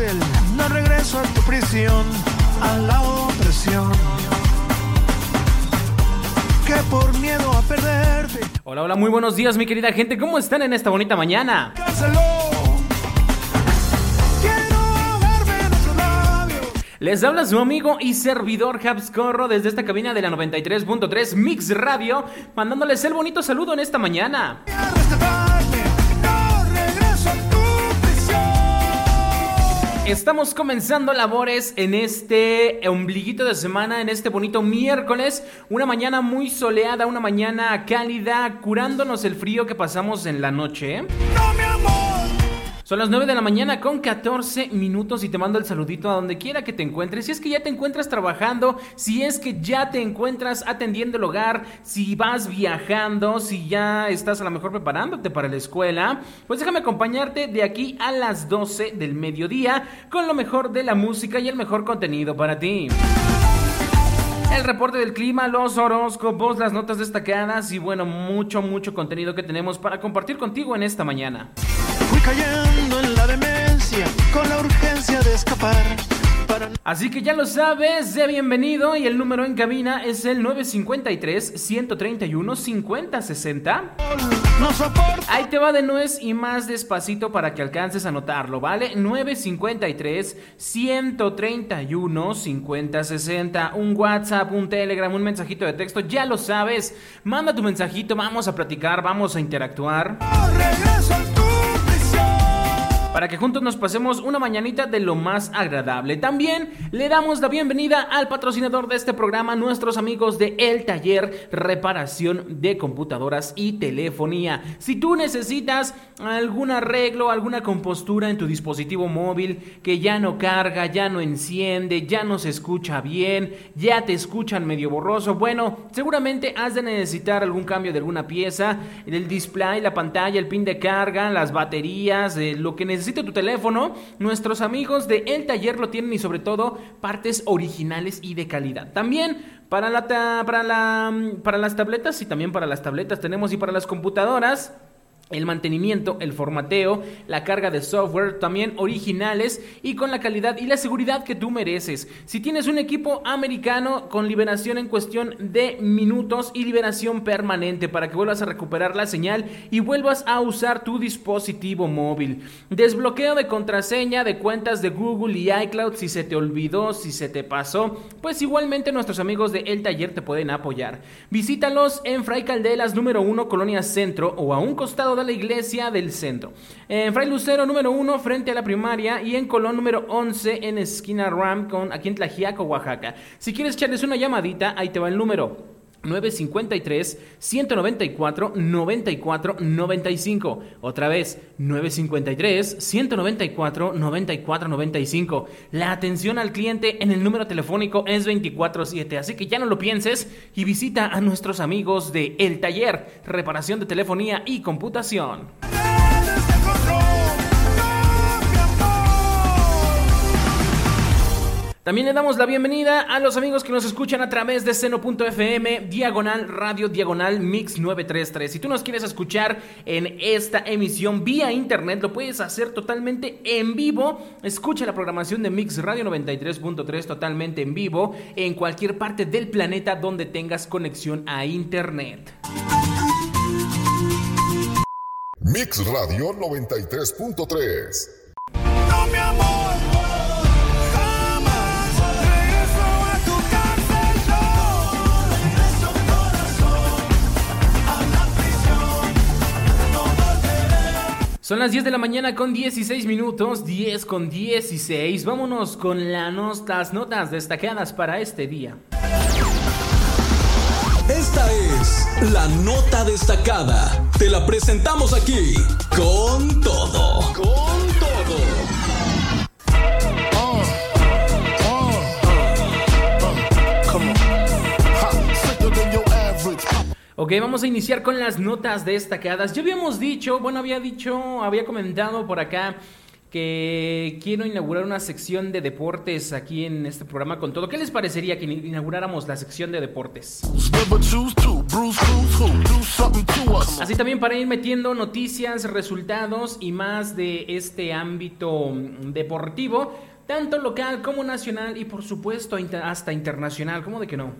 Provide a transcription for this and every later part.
Cárcel, no regreso a tu prisión, a la opresión. Que por miedo a perderte, Hola, hola, muy buenos días, mi querida gente. ¿Cómo están en esta bonita mañana? Les habla su amigo y servidor Habscorro desde esta cabina de la 93.3 Mix Radio, mandándoles el bonito saludo en esta mañana. Estamos comenzando labores en este ombliguito de semana, en este bonito miércoles, una mañana muy soleada, una mañana cálida, curándonos el frío que pasamos en la noche. No, mi amor. Son las 9 de la mañana con 14 minutos y te mando el saludito a donde quiera que te encuentres. Si es que ya te encuentras trabajando, si es que ya te encuentras atendiendo el hogar, si vas viajando, si ya estás a lo mejor preparándote para la escuela, pues déjame acompañarte de aquí a las 12 del mediodía con lo mejor de la música y el mejor contenido para ti. El reporte del clima, los horóscopos, las notas destacadas y bueno, mucho, mucho contenido que tenemos para compartir contigo en esta mañana. Fui cayendo en la demencia con la urgencia de escapar. Así que ya lo sabes, de bienvenido y el número en cabina es el 953-131-5060. No soporto. Ahí te va de nuez y más despacito para que alcances a anotarlo, ¿vale? 953-131-5060. Un WhatsApp, un Telegram, un mensajito de texto, ya lo sabes. Manda tu mensajito, vamos a platicar, vamos a interactuar. Regreso a tu prisión. Para que juntos nos pasemos una mañanita de lo más agradable. También le damos la bienvenida al patrocinador de este programa, nuestros amigos de El Taller Reparación de Computadoras y Telefonía. Si tú necesitas algún arreglo, alguna compostura en tu dispositivo móvil que ya no carga, ya no enciende, ya no se escucha bien, ya te escuchan medio borroso, bueno, seguramente has de necesitar algún cambio de alguna pieza, el display, la pantalla, el pin de carga, las baterías, eh, lo que necesite tu teléfono, nuestros amigos de El Taller lo tienen y sobre todo partes originales y de calidad. También para, la para, la, para las tabletas y también para las tabletas tenemos y para las computadoras. El mantenimiento, el formateo, la carga de software, también originales y con la calidad y la seguridad que tú mereces. Si tienes un equipo americano con liberación en cuestión de minutos y liberación permanente para que vuelvas a recuperar la señal y vuelvas a usar tu dispositivo móvil. Desbloqueo de contraseña de cuentas de Google y iCloud si se te olvidó, si se te pasó, pues igualmente nuestros amigos de El Taller te pueden apoyar. Visítalos en Fray Caldelas número 1, Colonia Centro o a un costado de la iglesia del centro. En Fray Lucero número 1 frente a la primaria y en Colón número 11 en esquina Ram con aquí en Tlajiaco, Oaxaca. Si quieres echarles una llamadita, ahí te va el número. 953 194 94 95. Otra vez, 953 194 94 95. La atención al cliente en el número telefónico es 24/7, así que ya no lo pienses y visita a nuestros amigos de El Taller, reparación de telefonía y computación. También le damos la bienvenida a los amigos que nos escuchan a través de seno.fm, diagonal radio, diagonal mix 933. Si tú nos quieres escuchar en esta emisión vía internet, lo puedes hacer totalmente en vivo. Escucha la programación de Mix Radio 93.3 totalmente en vivo en cualquier parte del planeta donde tengas conexión a internet. Mix Radio 93.3. Son las 10 de la mañana con 16 minutos, 10 con 16. Vámonos con las notas destacadas para este día. Esta es la nota destacada. Te la presentamos aquí con todo. Con todo. Ok, vamos a iniciar con las notas destacadas. Ya habíamos dicho, bueno, había dicho, había comentado por acá que quiero inaugurar una sección de deportes aquí en este programa con todo. ¿Qué les parecería que inauguráramos la sección de deportes? Así también para ir metiendo noticias, resultados y más de este ámbito deportivo tanto local como nacional y por supuesto hasta internacional, ¿cómo de que no?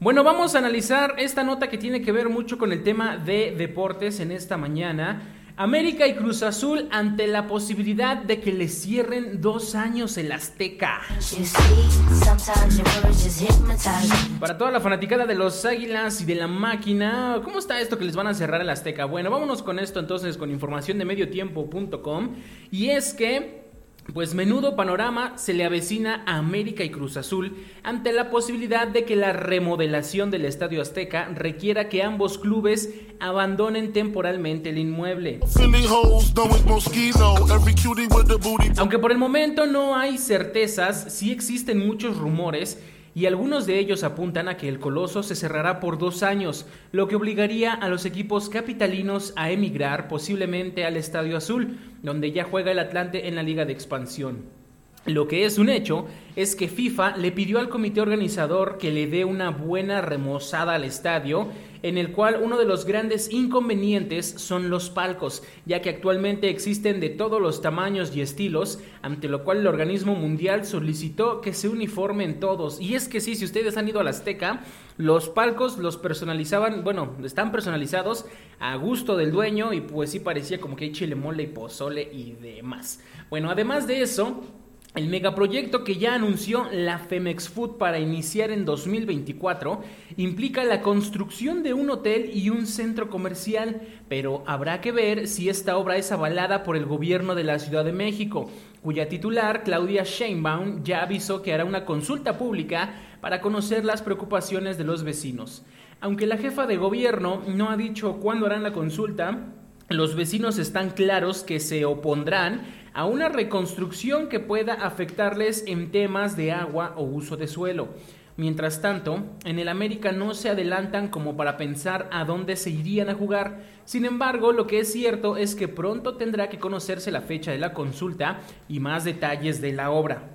Bueno, vamos a analizar esta nota que tiene que ver mucho con el tema de deportes en esta mañana. América y Cruz Azul ante la posibilidad de que le cierren dos años el Azteca. Para toda la fanaticada de los Águilas y de la máquina, ¿cómo está esto que les van a cerrar el Azteca? Bueno, vámonos con esto entonces con información de mediotiempo.com. Y es que pues menudo panorama se le avecina a América y Cruz Azul ante la posibilidad de que la remodelación del Estadio Azteca requiera que ambos clubes abandonen temporalmente el inmueble. Aunque por el momento no hay certezas, sí existen muchos rumores y algunos de ellos apuntan a que el Coloso se cerrará por dos años, lo que obligaría a los equipos capitalinos a emigrar posiblemente al Estadio Azul, donde ya juega el Atlante en la Liga de Expansión. Lo que es un hecho es que FIFA le pidió al comité organizador que le dé una buena remozada al estadio, en el cual uno de los grandes inconvenientes son los palcos, ya que actualmente existen de todos los tamaños y estilos, ante lo cual el organismo mundial solicitó que se uniformen todos. Y es que sí, si ustedes han ido a la Azteca, los palcos los personalizaban, bueno, están personalizados a gusto del dueño y pues sí parecía como que hay chile mole y pozole y demás. Bueno, además de eso, el megaproyecto que ya anunció la Femex Food para iniciar en 2024 implica la construcción de un hotel y un centro comercial, pero habrá que ver si esta obra es avalada por el gobierno de la Ciudad de México, cuya titular, Claudia Sheinbaum, ya avisó que hará una consulta pública para conocer las preocupaciones de los vecinos. Aunque la jefa de gobierno no ha dicho cuándo harán la consulta, los vecinos están claros que se opondrán a una reconstrucción que pueda afectarles en temas de agua o uso de suelo. Mientras tanto, en el América no se adelantan como para pensar a dónde se irían a jugar. Sin embargo, lo que es cierto es que pronto tendrá que conocerse la fecha de la consulta y más detalles de la obra.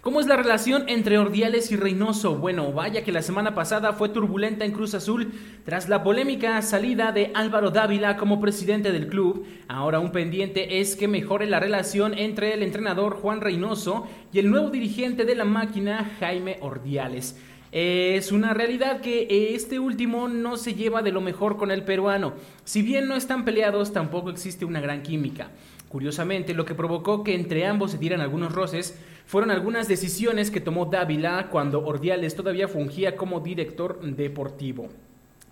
¿Cómo es la relación entre Ordiales y Reynoso? Bueno, vaya que la semana pasada fue turbulenta en Cruz Azul tras la polémica salida de Álvaro Dávila como presidente del club. Ahora un pendiente es que mejore la relación entre el entrenador Juan Reynoso y el nuevo dirigente de la máquina Jaime Ordiales. Es una realidad que este último no se lleva de lo mejor con el peruano. Si bien no están peleados, tampoco existe una gran química. Curiosamente, lo que provocó que entre ambos se dieran algunos roces fueron algunas decisiones que tomó Dávila cuando Ordiales todavía fungía como director deportivo.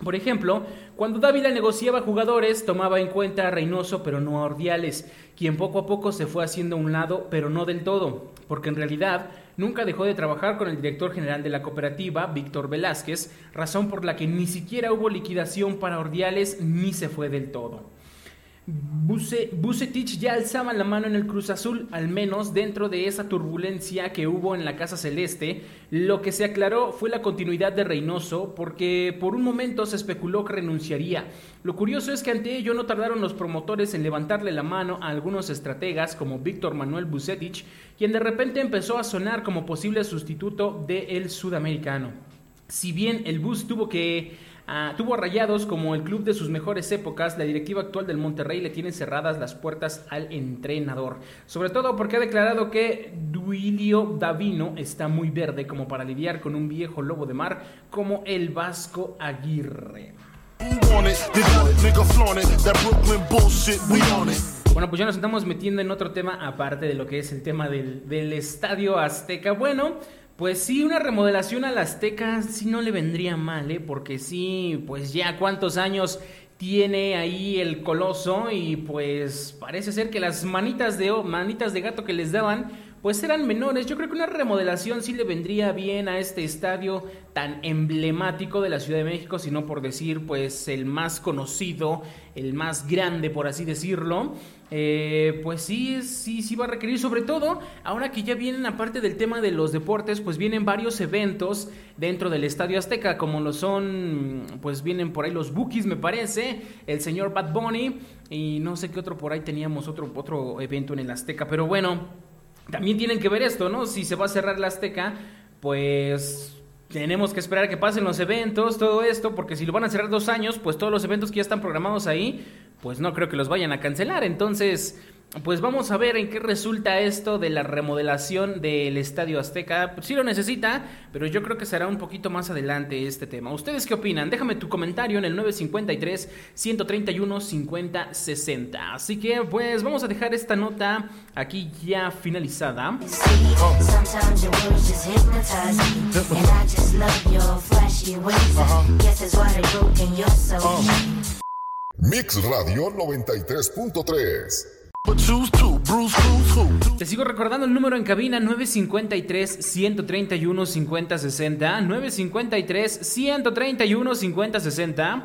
Por ejemplo, cuando Dávila negociaba jugadores, tomaba en cuenta a Reynoso, pero no a Ordiales, quien poco a poco se fue haciendo a un lado, pero no del todo, porque en realidad nunca dejó de trabajar con el director general de la cooperativa, Víctor Velázquez, razón por la que ni siquiera hubo liquidación para Ordiales ni se fue del todo. Bucetich ya alzaba la mano en el Cruz Azul, al menos dentro de esa turbulencia que hubo en la Casa Celeste. Lo que se aclaró fue la continuidad de Reynoso, porque por un momento se especuló que renunciaría. Lo curioso es que ante ello no tardaron los promotores en levantarle la mano a algunos estrategas como Víctor Manuel Bucetich, quien de repente empezó a sonar como posible sustituto del sudamericano. Si bien el Bus tuvo que Ah, tuvo Rayados como el club de sus mejores épocas. La directiva actual del Monterrey le tiene cerradas las puertas al entrenador. Sobre todo porque ha declarado que Duilio Davino está muy verde como para lidiar con un viejo lobo de mar como el Vasco Aguirre. Bueno, pues ya nos estamos metiendo en otro tema aparte de lo que es el tema del, del Estadio Azteca. Bueno, pues sí, una remodelación al Azteca sí no le vendría mal, ¿eh? Porque sí, pues ya cuántos años tiene ahí el coloso y pues parece ser que las manitas de, manitas de gato que les daban pues eran menores. Yo creo que una remodelación sí le vendría bien a este estadio tan emblemático de la Ciudad de México, si no por decir, pues el más conocido, el más grande, por así decirlo. Eh, pues sí, sí, sí va a requerir, sobre todo ahora que ya vienen, aparte del tema de los deportes, pues vienen varios eventos dentro del Estadio Azteca, como lo son, pues vienen por ahí los Bookies, me parece, el señor Bad Bunny, y no sé qué otro por ahí teníamos otro, otro evento en el Azteca, pero bueno. También tienen que ver esto, ¿no? Si se va a cerrar la Azteca, pues tenemos que esperar a que pasen los eventos, todo esto, porque si lo van a cerrar dos años, pues todos los eventos que ya están programados ahí, pues no creo que los vayan a cancelar. Entonces, pues vamos a ver en qué resulta esto de la remodelación del Estadio Azteca. Sí lo necesita, pero yo creo que será un poquito más adelante este tema. ¿Ustedes qué opinan? Déjame tu comentario en el 953 131 5060. Así que pues vamos a dejar esta nota aquí ya finalizada. Mix Radio 93.3 te sigo recordando el número en cabina 953-131-5060. 953-131-5060.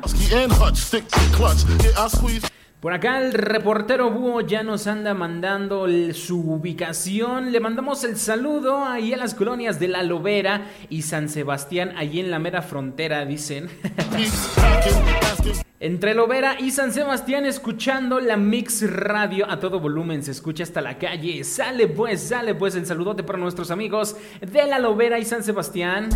Por acá el reportero Búho ya nos anda mandando su ubicación. Le mandamos el saludo ahí a las colonias de La Lobera y San Sebastián, ahí en la mera frontera, dicen. Entre Lovera y San Sebastián escuchando la Mix Radio a todo volumen, se escucha hasta la calle. Sale pues, sale pues el saludote para nuestros amigos de la Lovera y San Sebastián.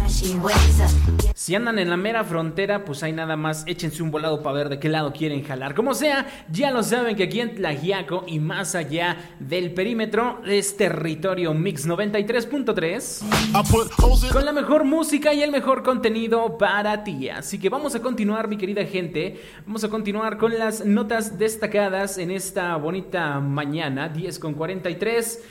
Si andan en la mera frontera, pues hay nada más, échense un volado para ver de qué lado quieren jalar. Como sea, ya lo saben que aquí en Tlajiaco y más allá del perímetro es territorio Mix 93.3 con la mejor música y el mejor contenido para ti. Así que vamos a continuar, mi querida gente. Vamos a continuar con las notas destacadas en esta bonita mañana, 10 con 43.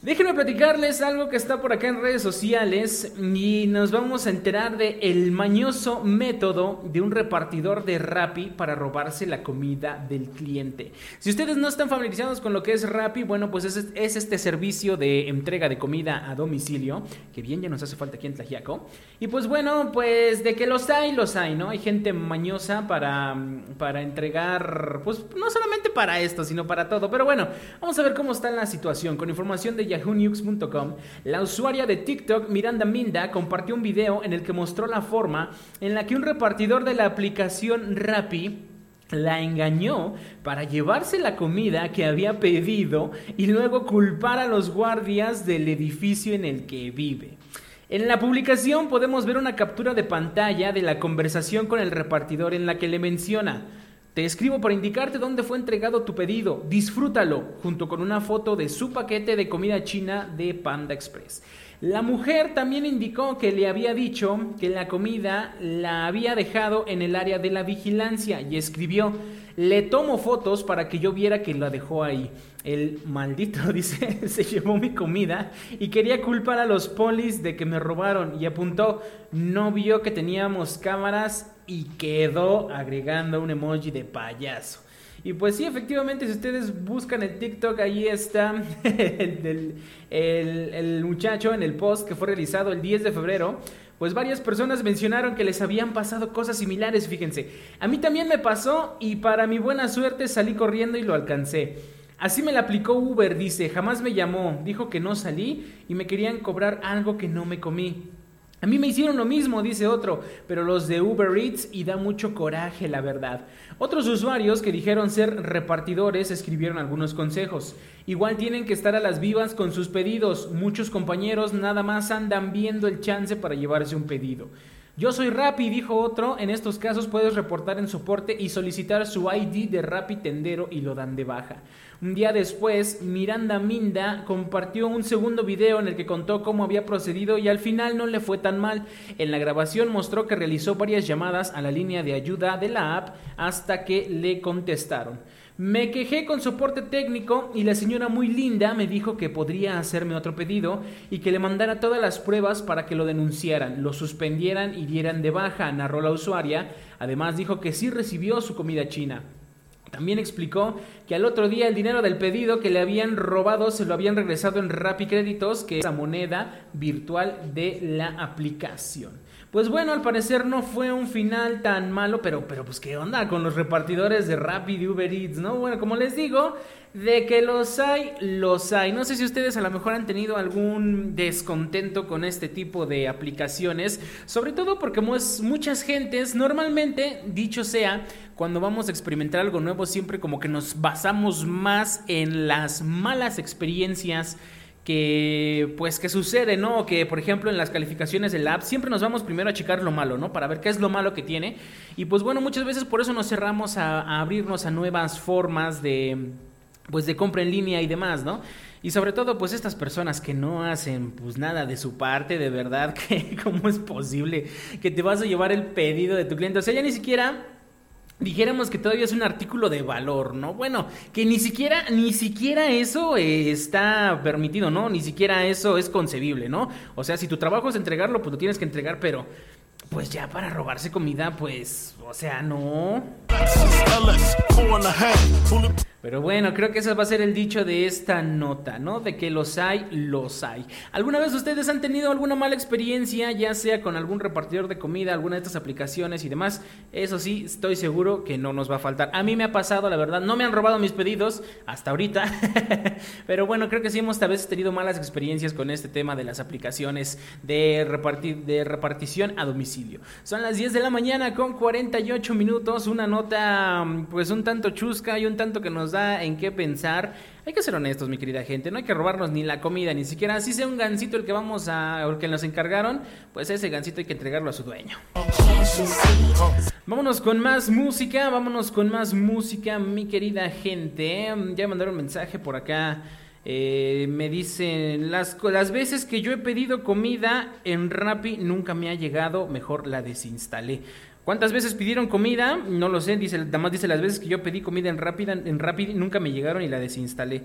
Déjenme platicarles algo que está por acá en redes sociales y nos vamos a enterar de el mañoso método de un repartidor de Rappi para robarse la comida del cliente. Si ustedes no están familiarizados con lo que es Rappi, bueno, pues es, este servicio de entrega de comida a domicilio, que bien ya nos hace falta aquí en Tlajiaco. Y pues bueno, pues de que los hay, los hay, ¿no? Hay gente mañosa para, para entregar, pues no solamente para esto, sino para todo. Pero bueno, vamos a ver cómo está la situación con información de yahoonews.com, la usuaria de TikTok Miranda Minda compartió un video en el que mostró la forma en la que un repartidor de la aplicación Rappi la engañó para llevarse la comida que había pedido y luego culpar a los guardias del edificio en el que vive. En la publicación podemos ver una captura de pantalla de la conversación con el repartidor en la que le menciona te escribo para indicarte dónde fue entregado tu pedido. Disfrútalo, junto con una foto de su paquete de comida china de Panda Express. La mujer también indicó que le había dicho que la comida la había dejado en el área de la vigilancia y escribió, le tomo fotos para que yo viera que la dejó ahí. El maldito, dice, se llevó mi comida y quería culpar a los polis de que me robaron y apuntó, no vio que teníamos cámaras y quedó agregando un emoji de payaso. Y pues sí, efectivamente, si ustedes buscan el TikTok, ahí está el, el, muchacho en el post que fue realizado el 10 de febrero. Pues varias personas mencionaron que les habían pasado cosas similares, fíjense. A mí también me pasó y para mi buena suerte salí corriendo y lo alcancé. Así me la aplicó Uber, dice, jamás me llamó, dijo que no salí y me querían cobrar algo que no me comí. A mí me hicieron lo mismo, dice otro, pero los de Uber Eats y da mucho coraje, la verdad. Otros usuarios que dijeron ser repartidores escribieron algunos consejos. Igual tienen que estar a las vivas con sus pedidos. Muchos compañeros nada más andan viendo el chance para llevarse un pedido. Yo soy Rappi, dijo otro. En estos casos puedes reportar en soporte y solicitar su ID de Rappi Tendero y lo dan de baja. Un día después, Miranda Minda compartió un segundo video en el que contó cómo había procedido y al final no le fue tan mal. En la grabación mostró que realizó varias llamadas a la línea de ayuda de la app hasta que le contestaron. Me quejé con soporte técnico y la señora muy linda me dijo que podría hacerme otro pedido y que le mandara todas las pruebas para que lo denunciaran, lo suspendieran y dieran de baja, narró la usuaria. Además dijo que sí recibió su comida china. También explicó que al otro día el dinero del pedido que le habían robado se lo habían regresado en Rappi Créditos, que es la moneda virtual de la aplicación. Pues bueno, al parecer no fue un final tan malo, pero, pero pues qué onda con los repartidores de Rappi de Uber Eats, ¿no? Bueno, como les digo, de que los hay, los hay. No sé si ustedes a lo mejor han tenido algún descontento con este tipo de aplicaciones, sobre todo porque muchas gentes, normalmente, dicho sea, cuando vamos a experimentar algo nuevo, siempre como que nos basamos más en las malas experiencias que pues que sucede, ¿no? Que por ejemplo en las calificaciones del app siempre nos vamos primero a checar lo malo, ¿no? Para ver qué es lo malo que tiene. Y pues bueno, muchas veces por eso nos cerramos a, abrirnos a nuevas formas de pues de compra en línea y demás, ¿no? Y sobre todo, pues estas personas que no hacen pues nada de su parte, de verdad, que cómo es posible que te vas a llevar el pedido de tu cliente. O sea, ya ni siquiera dijéramos que todavía es un artículo de valor, ¿no? Bueno, que ni siquiera, ni siquiera eso eh, está permitido, ¿no? Ni siquiera eso es concebible, ¿no? O sea, si tu trabajo es entregarlo, pues lo tienes que entregar, pero pues ya para robarse comida, pues, o sea, no. Pero bueno, creo que ese va a ser el dicho de esta nota, ¿no? De que los hay, los hay. ¿Alguna vez ustedes han tenido alguna mala experiencia, ya sea con algún repartidor de comida, alguna de estas aplicaciones y demás? Eso sí, estoy seguro que no nos va a faltar. A mí me ha pasado, la verdad, no me han robado mis pedidos hasta ahorita. Pero bueno, creo que sí hemos tenido malas experiencias con este tema de las aplicaciones de, repartir, de repartición a domicilio. Son las 10 de la mañana con 48 minutos, una nota pues un tanto chusca y un tanto que nos da en qué pensar. Hay que ser honestos, mi querida gente. No hay que robarnos ni la comida, ni siquiera así sea un gansito el que vamos a. el que nos encargaron. Pues ese gansito hay que entregarlo a su dueño. Vámonos con más música. Vámonos con más música, mi querida gente. Ya mandaron un mensaje por acá. Eh, me dicen, las, las veces que yo he pedido comida en Rappi nunca me ha llegado, mejor la desinstalé. ¿Cuántas veces pidieron comida? No lo sé, dice, más dice las veces que yo pedí comida en Rapid, en Rapid nunca me llegaron y la desinstalé.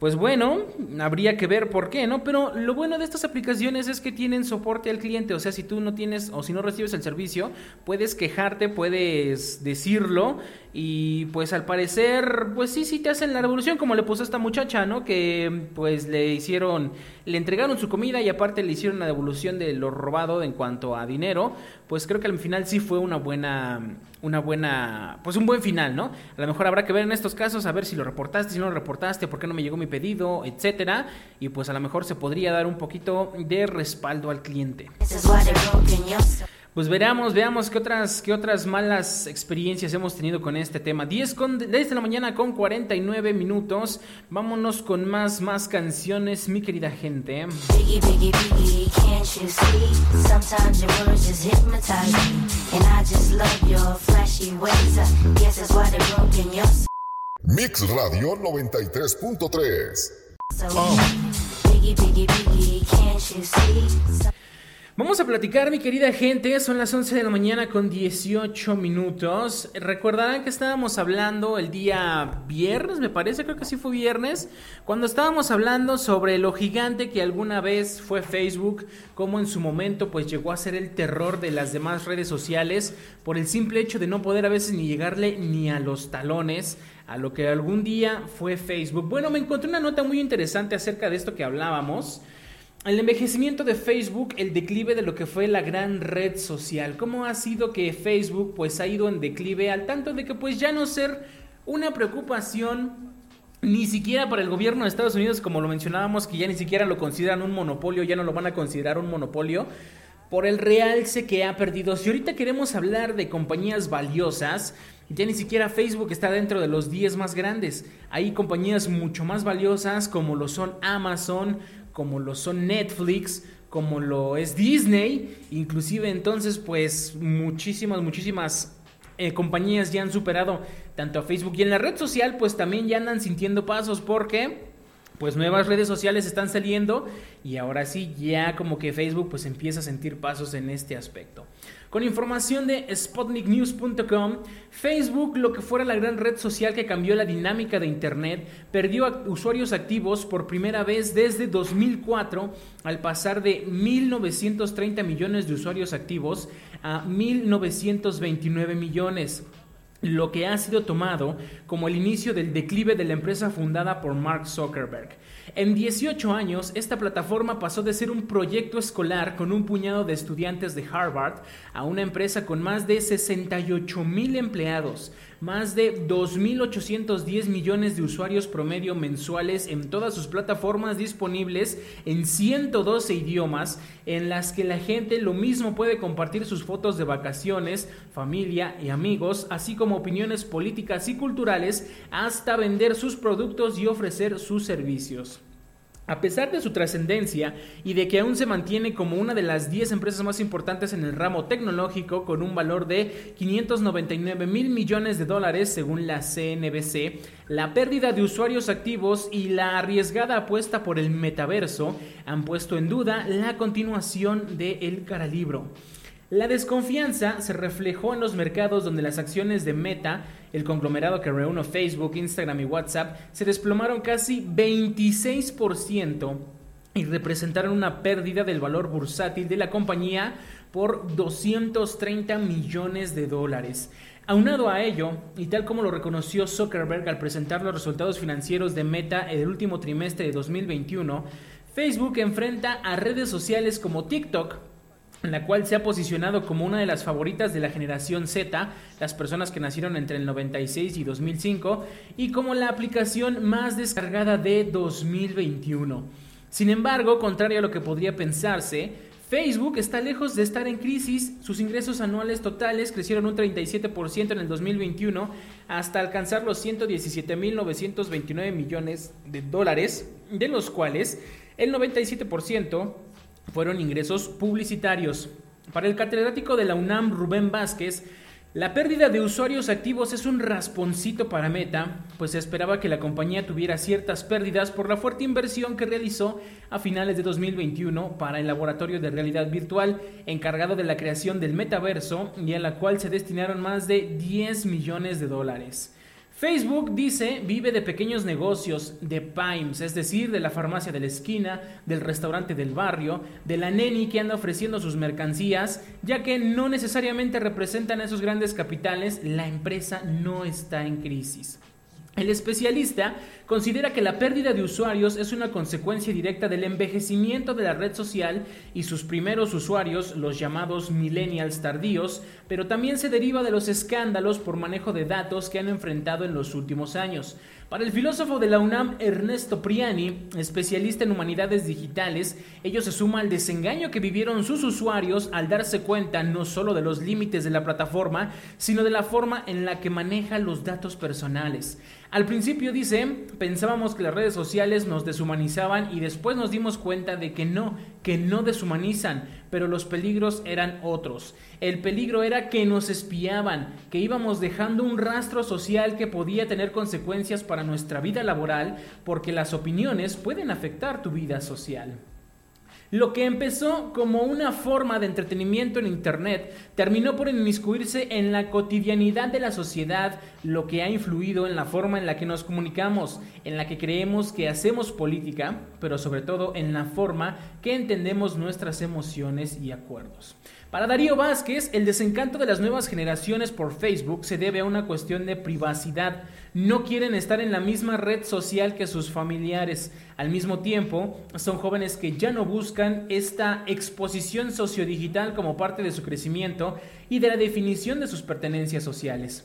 Pues bueno, habría que ver por qué, ¿no? Pero lo bueno de estas aplicaciones es que tienen soporte al cliente, o sea, si tú no tienes o si no recibes el servicio, puedes quejarte, puedes decirlo y pues al parecer, pues sí, sí te hacen la revolución como le puso a esta muchacha, ¿no? Que pues le hicieron, le entregaron su comida y aparte le hicieron la devolución de lo robado en cuanto a dinero, pues creo que al final sí fue una buena una buena, pues un buen final, ¿no? A lo mejor habrá que ver en estos casos a ver si lo reportaste, si no lo reportaste, por qué no me llegó mi pedido, etcétera, y pues a lo mejor se podría dar un poquito de respaldo al cliente. Pues veamos, veamos qué otras, qué otras malas experiencias hemos tenido con este tema. 10 con, desde la mañana con 49 minutos. Vámonos con más, más canciones, mi querida gente. Mix Radio 93.3 Vamos a platicar, mi querida gente. Son las 11 de la mañana con 18 minutos. Recordarán que estábamos hablando el día viernes, me parece, creo que sí fue viernes, cuando estábamos hablando sobre lo gigante que alguna vez fue Facebook, como en su momento pues llegó a ser el terror de las demás redes sociales por el simple hecho de no poder a veces ni llegarle ni a los talones a lo que algún día fue Facebook. Bueno, me encontré una nota muy interesante acerca de esto que hablábamos el envejecimiento de Facebook, el declive de lo que fue la gran red social. ¿Cómo ha sido que Facebook pues ha ido en declive al tanto de que pues ya no ser una preocupación ni siquiera para el gobierno de Estados Unidos, como lo mencionábamos, que ya ni siquiera lo consideran un monopolio, ya no lo van a considerar un monopolio, por el realce que ha perdido. Si ahorita queremos hablar de compañías valiosas, ya ni siquiera Facebook está dentro de los 10 más grandes. Hay compañías mucho más valiosas como lo son Amazon, como lo son Netflix, como lo es Disney. Inclusive entonces pues muchísimas, muchísimas eh, compañías ya han superado tanto a Facebook y en la red social pues también ya andan sintiendo pasos porque pues nuevas redes sociales están saliendo y ahora sí ya como que Facebook pues empieza a sentir pasos en este aspecto. Con información de sputniknews.com, Facebook, lo que fuera la gran red social que cambió la dinámica de Internet, perdió usuarios activos por primera vez desde 2004 al pasar de 1.930 millones de usuarios activos a 1.929 millones lo que ha sido tomado como el inicio del declive de la empresa fundada por Mark Zuckerberg. En 18 años, esta plataforma pasó de ser un proyecto escolar con un puñado de estudiantes de Harvard a una empresa con más de 68 mil empleados, más de 2.810 millones de usuarios promedio mensuales en todas sus plataformas disponibles en 112 idiomas, en las que la gente lo mismo puede compartir sus fotos de vacaciones, familia y amigos, así como opiniones políticas y culturales, hasta vender sus productos y ofrecer sus servicios. A pesar de su trascendencia y de que aún se mantiene como una de las 10 empresas más importantes en el ramo tecnológico con un valor de 599 mil millones de dólares según la CNBC, la pérdida de usuarios activos y la arriesgada apuesta por el metaverso han puesto en duda la continuación de El Caralibro. La desconfianza se reflejó en los mercados donde las acciones de Meta, el conglomerado que reúne Facebook, Instagram y WhatsApp, se desplomaron casi 26% y representaron una pérdida del valor bursátil de la compañía por 230 millones de dólares. Aunado a ello, y tal como lo reconoció Zuckerberg al presentar los resultados financieros de Meta en el último trimestre de 2021, Facebook enfrenta a redes sociales como TikTok, en la cual se ha posicionado como una de las favoritas de la generación Z, las personas que nacieron entre el 96 y 2005, y como la aplicación más descargada de 2021. Sin embargo, contrario a lo que podría pensarse, Facebook está lejos de estar en crisis, sus ingresos anuales totales crecieron un 37% en el 2021 hasta alcanzar los 117.929 millones de dólares, de los cuales el 97% fueron ingresos publicitarios. Para el catedrático de la UNAM, Rubén Vázquez, la pérdida de usuarios activos es un rasponcito para Meta, pues se esperaba que la compañía tuviera ciertas pérdidas por la fuerte inversión que realizó a finales de 2021 para el laboratorio de realidad virtual encargado de la creación del metaverso y a la cual se destinaron más de 10 millones de dólares. Facebook dice vive de pequeños negocios, de PIMES, es decir, de la farmacia de la esquina, del restaurante del barrio, de la neni que anda ofreciendo sus mercancías, ya que no necesariamente representan esos grandes capitales, la empresa no está en crisis. El especialista considera que la pérdida de usuarios es una consecuencia directa del envejecimiento de la red social y sus primeros usuarios, los llamados millennials tardíos, pero también se deriva de los escándalos por manejo de datos que han enfrentado en los últimos años. Para el filósofo de la UNAM, Ernesto Priani, especialista en humanidades digitales, ello se suma al desengaño que vivieron sus usuarios al darse cuenta no solo de los límites de la plataforma, sino de la forma en la que maneja los datos personales. Al principio dice, pensábamos que las redes sociales nos deshumanizaban y después nos dimos cuenta de que no, que no deshumanizan, pero los peligros eran otros. El peligro era que nos espiaban, que íbamos dejando un rastro social que podía tener consecuencias para nuestra vida laboral porque las opiniones pueden afectar tu vida social. Lo que empezó como una forma de entretenimiento en Internet terminó por inmiscuirse en la cotidianidad de la sociedad, lo que ha influido en la forma en la que nos comunicamos, en la que creemos que hacemos política, pero sobre todo en la forma que entendemos nuestras emociones y acuerdos. Para Darío Vázquez, el desencanto de las nuevas generaciones por Facebook se debe a una cuestión de privacidad. No quieren estar en la misma red social que sus familiares. Al mismo tiempo, son jóvenes que ya no buscan esta exposición sociodigital como parte de su crecimiento y de la definición de sus pertenencias sociales.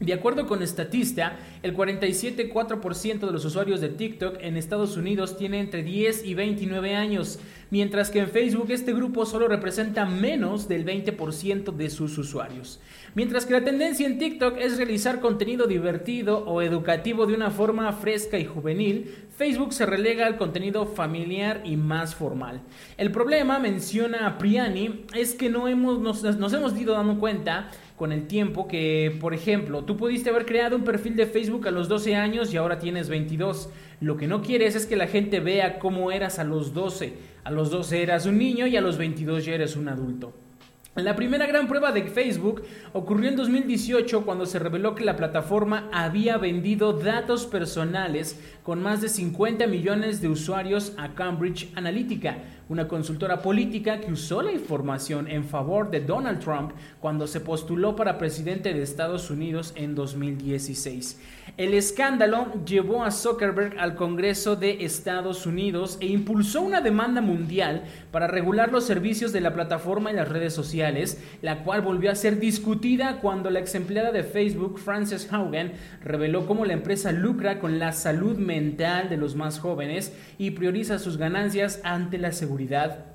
De acuerdo con Statista, el 47,4% de los usuarios de TikTok en Estados Unidos tiene entre 10 y 29 años, mientras que en Facebook este grupo solo representa menos del 20% de sus usuarios. Mientras que la tendencia en TikTok es realizar contenido divertido o educativo de una forma fresca y juvenil, Facebook se relega al contenido familiar y más formal. El problema, menciona Priani, es que no hemos, nos, nos hemos ido dando cuenta con el tiempo que, por ejemplo, tú pudiste haber creado un perfil de Facebook a los 12 años y ahora tienes 22. Lo que no quieres es que la gente vea cómo eras a los 12. A los 12 eras un niño y a los 22 ya eres un adulto. La primera gran prueba de Facebook ocurrió en 2018 cuando se reveló que la plataforma había vendido datos personales con más de 50 millones de usuarios a Cambridge Analytica, una consultora política que usó la información en favor de Donald Trump cuando se postuló para presidente de Estados Unidos en 2016. El escándalo llevó a Zuckerberg al Congreso de Estados Unidos e impulsó una demanda mundial para regular los servicios de la plataforma y las redes sociales, la cual volvió a ser discutida cuando la ex empleada de Facebook, Frances Haugen, reveló cómo la empresa lucra con la salud mental de los más jóvenes y prioriza sus ganancias ante la seguridad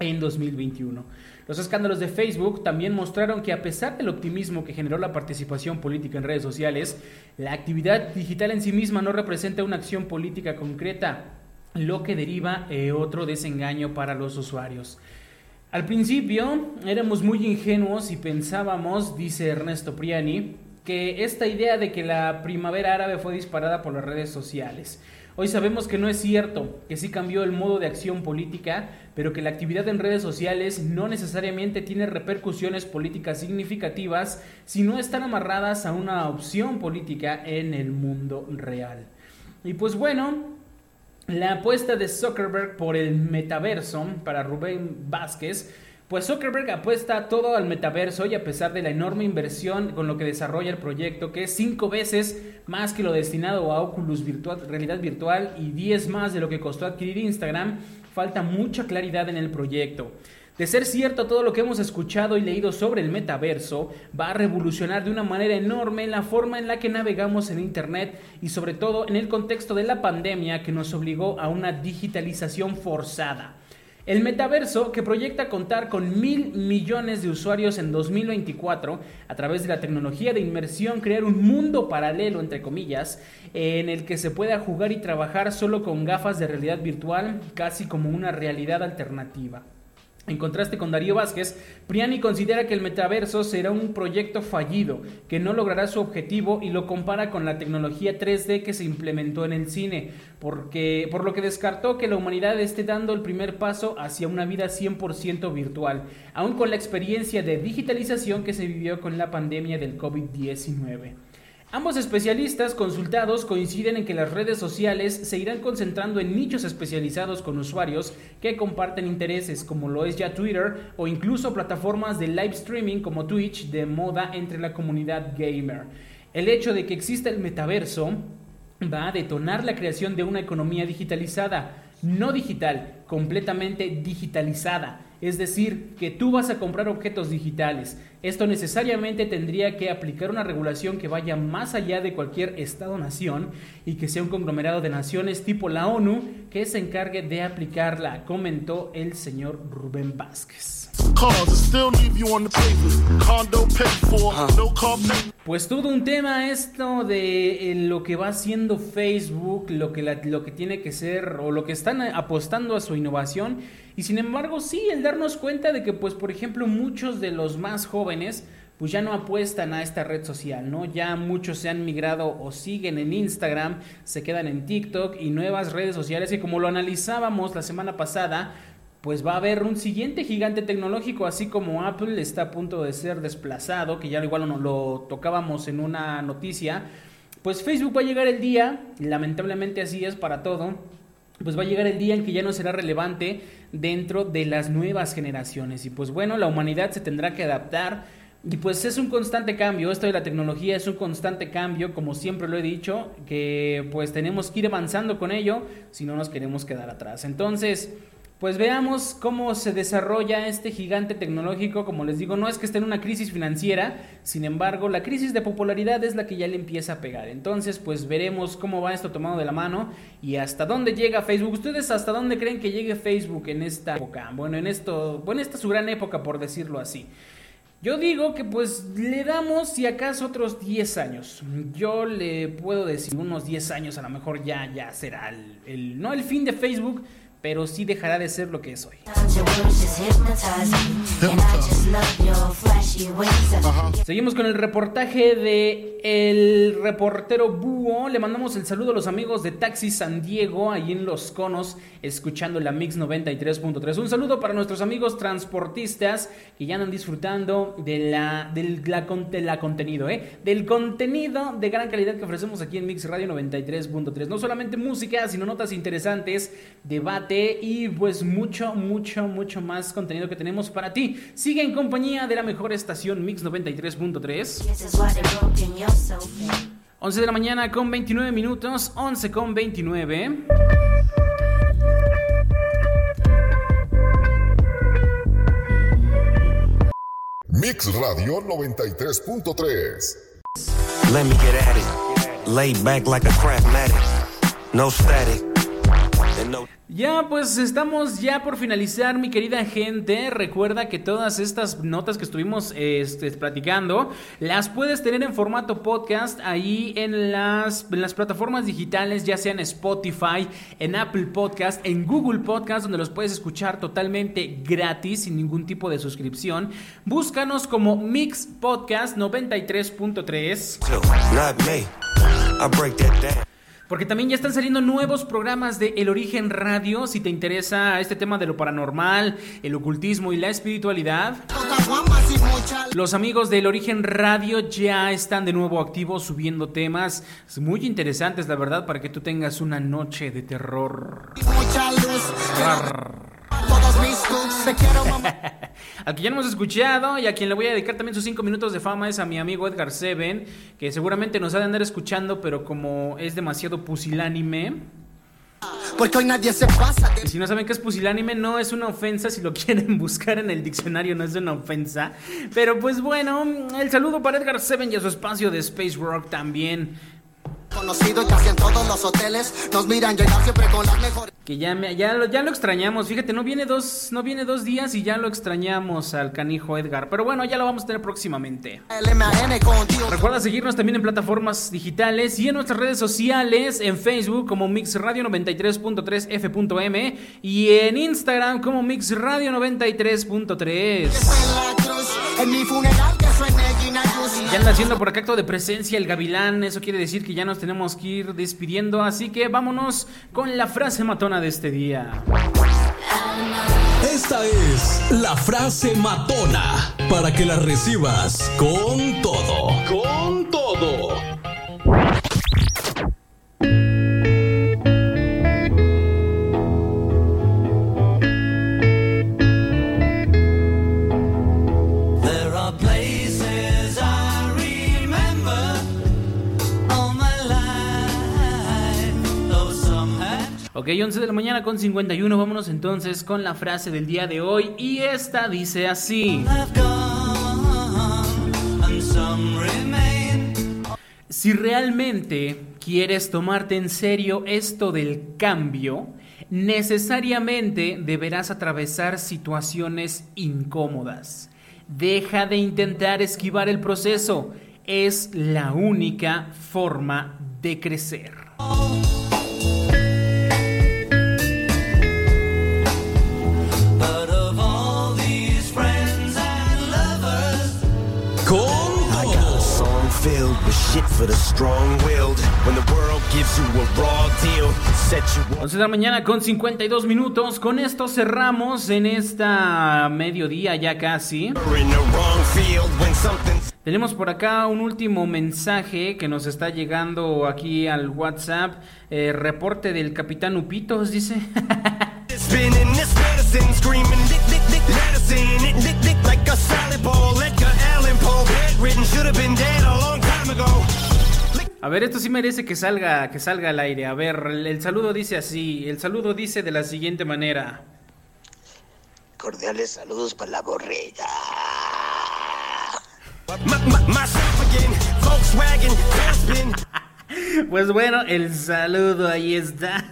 en 2021. Los escándalos de Facebook también mostraron que a pesar del optimismo que generó la participación política en redes sociales, la actividad digital en sí misma no representa una acción política concreta, lo que deriva eh, otro desengaño para los usuarios. Al principio éramos muy ingenuos y pensábamos, dice Ernesto Priani, que esta idea de que la primavera árabe fue disparada por las redes sociales. Hoy sabemos que no es cierto, que sí cambió el modo de acción política, pero que la actividad en redes sociales no necesariamente tiene repercusiones políticas significativas si no están amarradas a una opción política en el mundo real. Y pues bueno, la apuesta de Zuckerberg por el metaverso para Rubén Vázquez pues Zuckerberg apuesta todo al metaverso y a pesar de la enorme inversión con lo que desarrolla el proyecto, que es cinco veces más que lo destinado a Oculus virtual, realidad virtual y 10 más de lo que costó adquirir Instagram, falta mucha claridad en el proyecto. De ser cierto todo lo que hemos escuchado y leído sobre el metaverso, va a revolucionar de una manera enorme la forma en la que navegamos en Internet y sobre todo en el contexto de la pandemia que nos obligó a una digitalización forzada. El metaverso, que proyecta contar con mil millones de usuarios en 2024, a través de la tecnología de inmersión, crear un mundo paralelo, entre comillas, en el que se pueda jugar y trabajar solo con gafas de realidad virtual, casi como una realidad alternativa. En contraste con Darío Vázquez, Priani considera que el metaverso será un proyecto fallido, que no logrará su objetivo y lo compara con la tecnología 3D que se implementó en el cine, porque, por lo que descartó que la humanidad esté dando el primer paso hacia una vida 100% virtual, aun con la experiencia de digitalización que se vivió con la pandemia del COVID-19. Ambos especialistas consultados coinciden en que las redes sociales se irán concentrando en nichos especializados con usuarios que comparten intereses, como lo es ya Twitter o incluso plataformas de live streaming como Twitch de moda entre la comunidad gamer. El hecho de que exista el metaverso va a detonar la creación de una economía digitalizada, no digital, completamente digitalizada es decir, que tú vas a comprar objetos digitales. Esto necesariamente tendría que aplicar una regulación que vaya más allá de cualquier Estado-nación y que sea un conglomerado de naciones tipo la ONU que se encargue de aplicarla, comentó el señor Rubén Vázquez. Pues todo un tema esto de eh, lo que va haciendo Facebook, lo que, lo que tiene que ser o lo que están apostando a su innovación. Y sin embargo sí el darnos cuenta de que pues por ejemplo muchos de los más jóvenes pues ya no apuestan a esta red social, ¿no? Ya muchos se han migrado o siguen en Instagram, se quedan en TikTok y nuevas redes sociales. Que como lo analizábamos la semana pasada, pues va a haber un siguiente gigante tecnológico, así como Apple está a punto de ser desplazado, que ya igual no lo tocábamos en una noticia, pues Facebook va a llegar el día, lamentablemente así es para todo, pues va a llegar el día en que ya no será relevante dentro de las nuevas generaciones. Y pues bueno, la humanidad se tendrá que adaptar. Y pues es un constante cambio, esto de la tecnología es un constante cambio, como siempre lo he dicho, que pues tenemos que ir avanzando con ello si no nos queremos quedar atrás. Entonces, pues veamos cómo se desarrolla este gigante tecnológico. Como les digo, no es que esté en una crisis financiera, sin embargo, la crisis de popularidad es la que ya le empieza a pegar. Entonces, pues veremos cómo va esto tomado de la mano y hasta dónde llega Facebook. ¿Ustedes hasta dónde creen que llegue Facebook en esta época? Bueno, en esto, bueno, esta es su gran época, por decirlo así. Yo digo que pues le damos si acaso otros 10 años. Yo le puedo decir unos 10 años a lo mejor ya, ya será el, el no el fin de Facebook, pero sí dejará de ser lo que es hoy. Seguimos con el reportaje de el reportero Búho. Le mandamos el saludo a los amigos de Taxi San Diego, ahí en Los Conos, escuchando la Mix 93.3. Un saludo para nuestros amigos transportistas que ya andan disfrutando de la, del la, la contenido, ¿eh? del contenido de gran calidad que ofrecemos aquí en Mix Radio 93.3. No solamente música, sino notas interesantes, debate y pues mucho, mucho, mucho más contenido que tenemos para ti. Sigue en compañía de la mejor estación Mix 93.3. 11 de la mañana con 29 minutos, 11 con 29. Mix Radio 93.3. Let me get at it. Lay back like a craftmatic. No static. Ya pues estamos ya por finalizar mi querida gente. Recuerda que todas estas notas que estuvimos este, platicando las puedes tener en formato podcast ahí en las, en las plataformas digitales, ya sea en Spotify, en Apple Podcast, en Google Podcast, donde los puedes escuchar totalmente gratis, sin ningún tipo de suscripción. Búscanos como Mix Podcast 93.3. Porque también ya están saliendo nuevos programas de El Origen Radio. Si te interesa este tema de lo paranormal, el ocultismo y la espiritualidad. Los amigos de El Origen Radio ya están de nuevo activos subiendo temas muy interesantes, la verdad, para que tú tengas una noche de terror. Al que ya hemos escuchado y a quien le voy a dedicar también sus 5 minutos de fama es a mi amigo Edgar Seven, que seguramente nos ha de andar escuchando, pero como es demasiado pusilánime. Porque hoy nadie se pasa de si no saben qué es pusilánime, no es una ofensa. Si lo quieren buscar en el diccionario, no es una ofensa. Pero pues bueno, el saludo para Edgar Seven y a su espacio de Space Rock también. Conocido y casi en todos los hoteles nos miran llegar siempre con las mejores. Que ya, me- ya, lo, ya lo extrañamos. Fíjate, no viene, dos, no viene dos días y ya lo extrañamos al canijo Edgar. Pero bueno, ya lo vamos a tener próximamente. Recuerda seguirnos también en plataformas digitales y en nuestras redes sociales, en Facebook como Mix Radio 93.3 F.M y en Instagram como Mix Radio 93.3. En la cruz, en mi funeral Ya anda haciendo por acá acto de presencia el gavilán, eso quiere decir que ya nos tenemos que ir despidiendo, así que vámonos con la frase matona de este día. Esta es la frase matona para que la recibas con todo. Con todo. 11 de la mañana con 51, vámonos entonces con la frase del día de hoy y esta dice así. Si realmente quieres tomarte en serio esto del cambio, necesariamente deberás atravesar situaciones incómodas. Deja de intentar esquivar el proceso. Es la única forma de crecer. 11 de la mañana con 52 minutos. Con esto cerramos en esta mediodía ya casi. Tenemos por acá un último mensaje que nos está llegando aquí al WhatsApp. Eh, reporte del capitán Upitos, dice. a salad ball. Edgar Allan Poe, bedridden, should have been dead a long time ago. A ver, esto sí merece que salga, que salga al aire. A ver, el, el saludo dice así. El saludo dice de la siguiente manera. cordiales saludos para la borrega. Pues bueno, el saludo ahí está.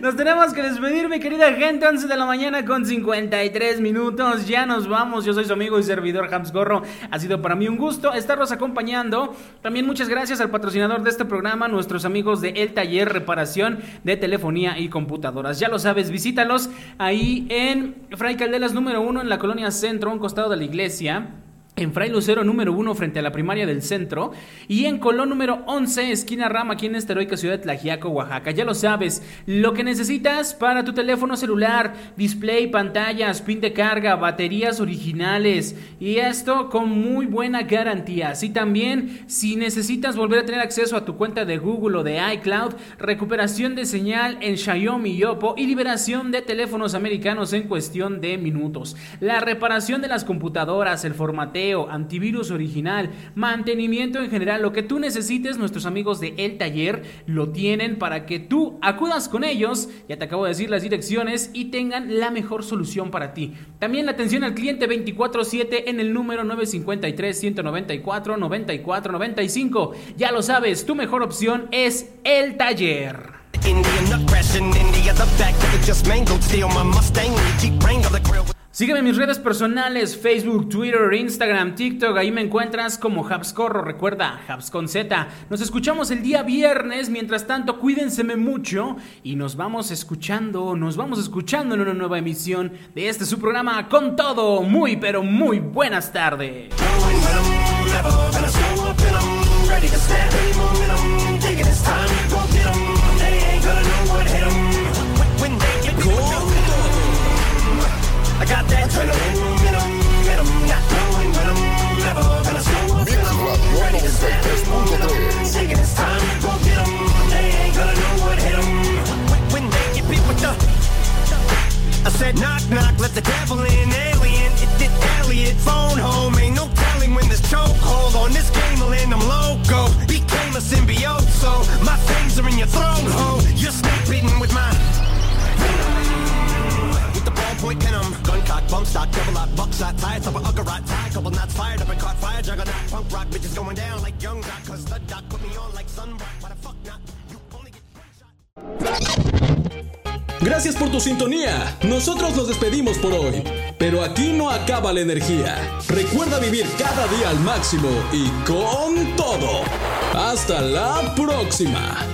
Nos tenemos que despedir, mi querida gente. 11 de la mañana con 53 minutos. Ya nos vamos. Yo soy su amigo y servidor Hams Gorro. Ha sido para mí un gusto estarlos acompañando. También muchas gracias al patrocinador de este programa, nuestros amigos de El Taller Reparación de Telefonía y Computadoras. Ya lo sabes, visítalos ahí en Fray Caldelas número 1 en la colonia Centro, a un costado de la iglesia. En Fray Lucero número 1 frente a la primaria del centro y en Colón número 11 esquina Rama aquí en esta heroica ciudad de Tlajiaco, Oaxaca. Ya lo sabes, lo que necesitas para tu teléfono celular, display, pantallas, pin de carga, baterías originales y esto con muy buena garantía. Y también si necesitas volver a tener acceso a tu cuenta de Google o de iCloud, recuperación de señal en Xiaomi y Oppo y liberación de teléfonos americanos en cuestión de minutos. La reparación de las computadoras, el formateo, antivirus original, mantenimiento en general, lo que tú necesites, nuestros amigos de El Taller lo tienen para que tú acudas con ellos, ya te acabo de decir las direcciones, y tengan la mejor solución para ti. También la atención al cliente 24/7 en el número 953-194-94-95. Ya lo sabes, tu mejor opción es El Taller. Sígueme en mis redes personales, Facebook, Twitter, Instagram, TikTok, ahí me encuentras como Habscorro, recuerda, Habs con Z. Nos escuchamos el día viernes, mientras tanto cuídense mucho y nos vamos escuchando, nos vamos escuchando en una nueva emisión de este su programa con todo. Muy pero muy buenas tardes. Acaba la energía. Recuerda vivir cada día al máximo y con todo. Hasta la próxima.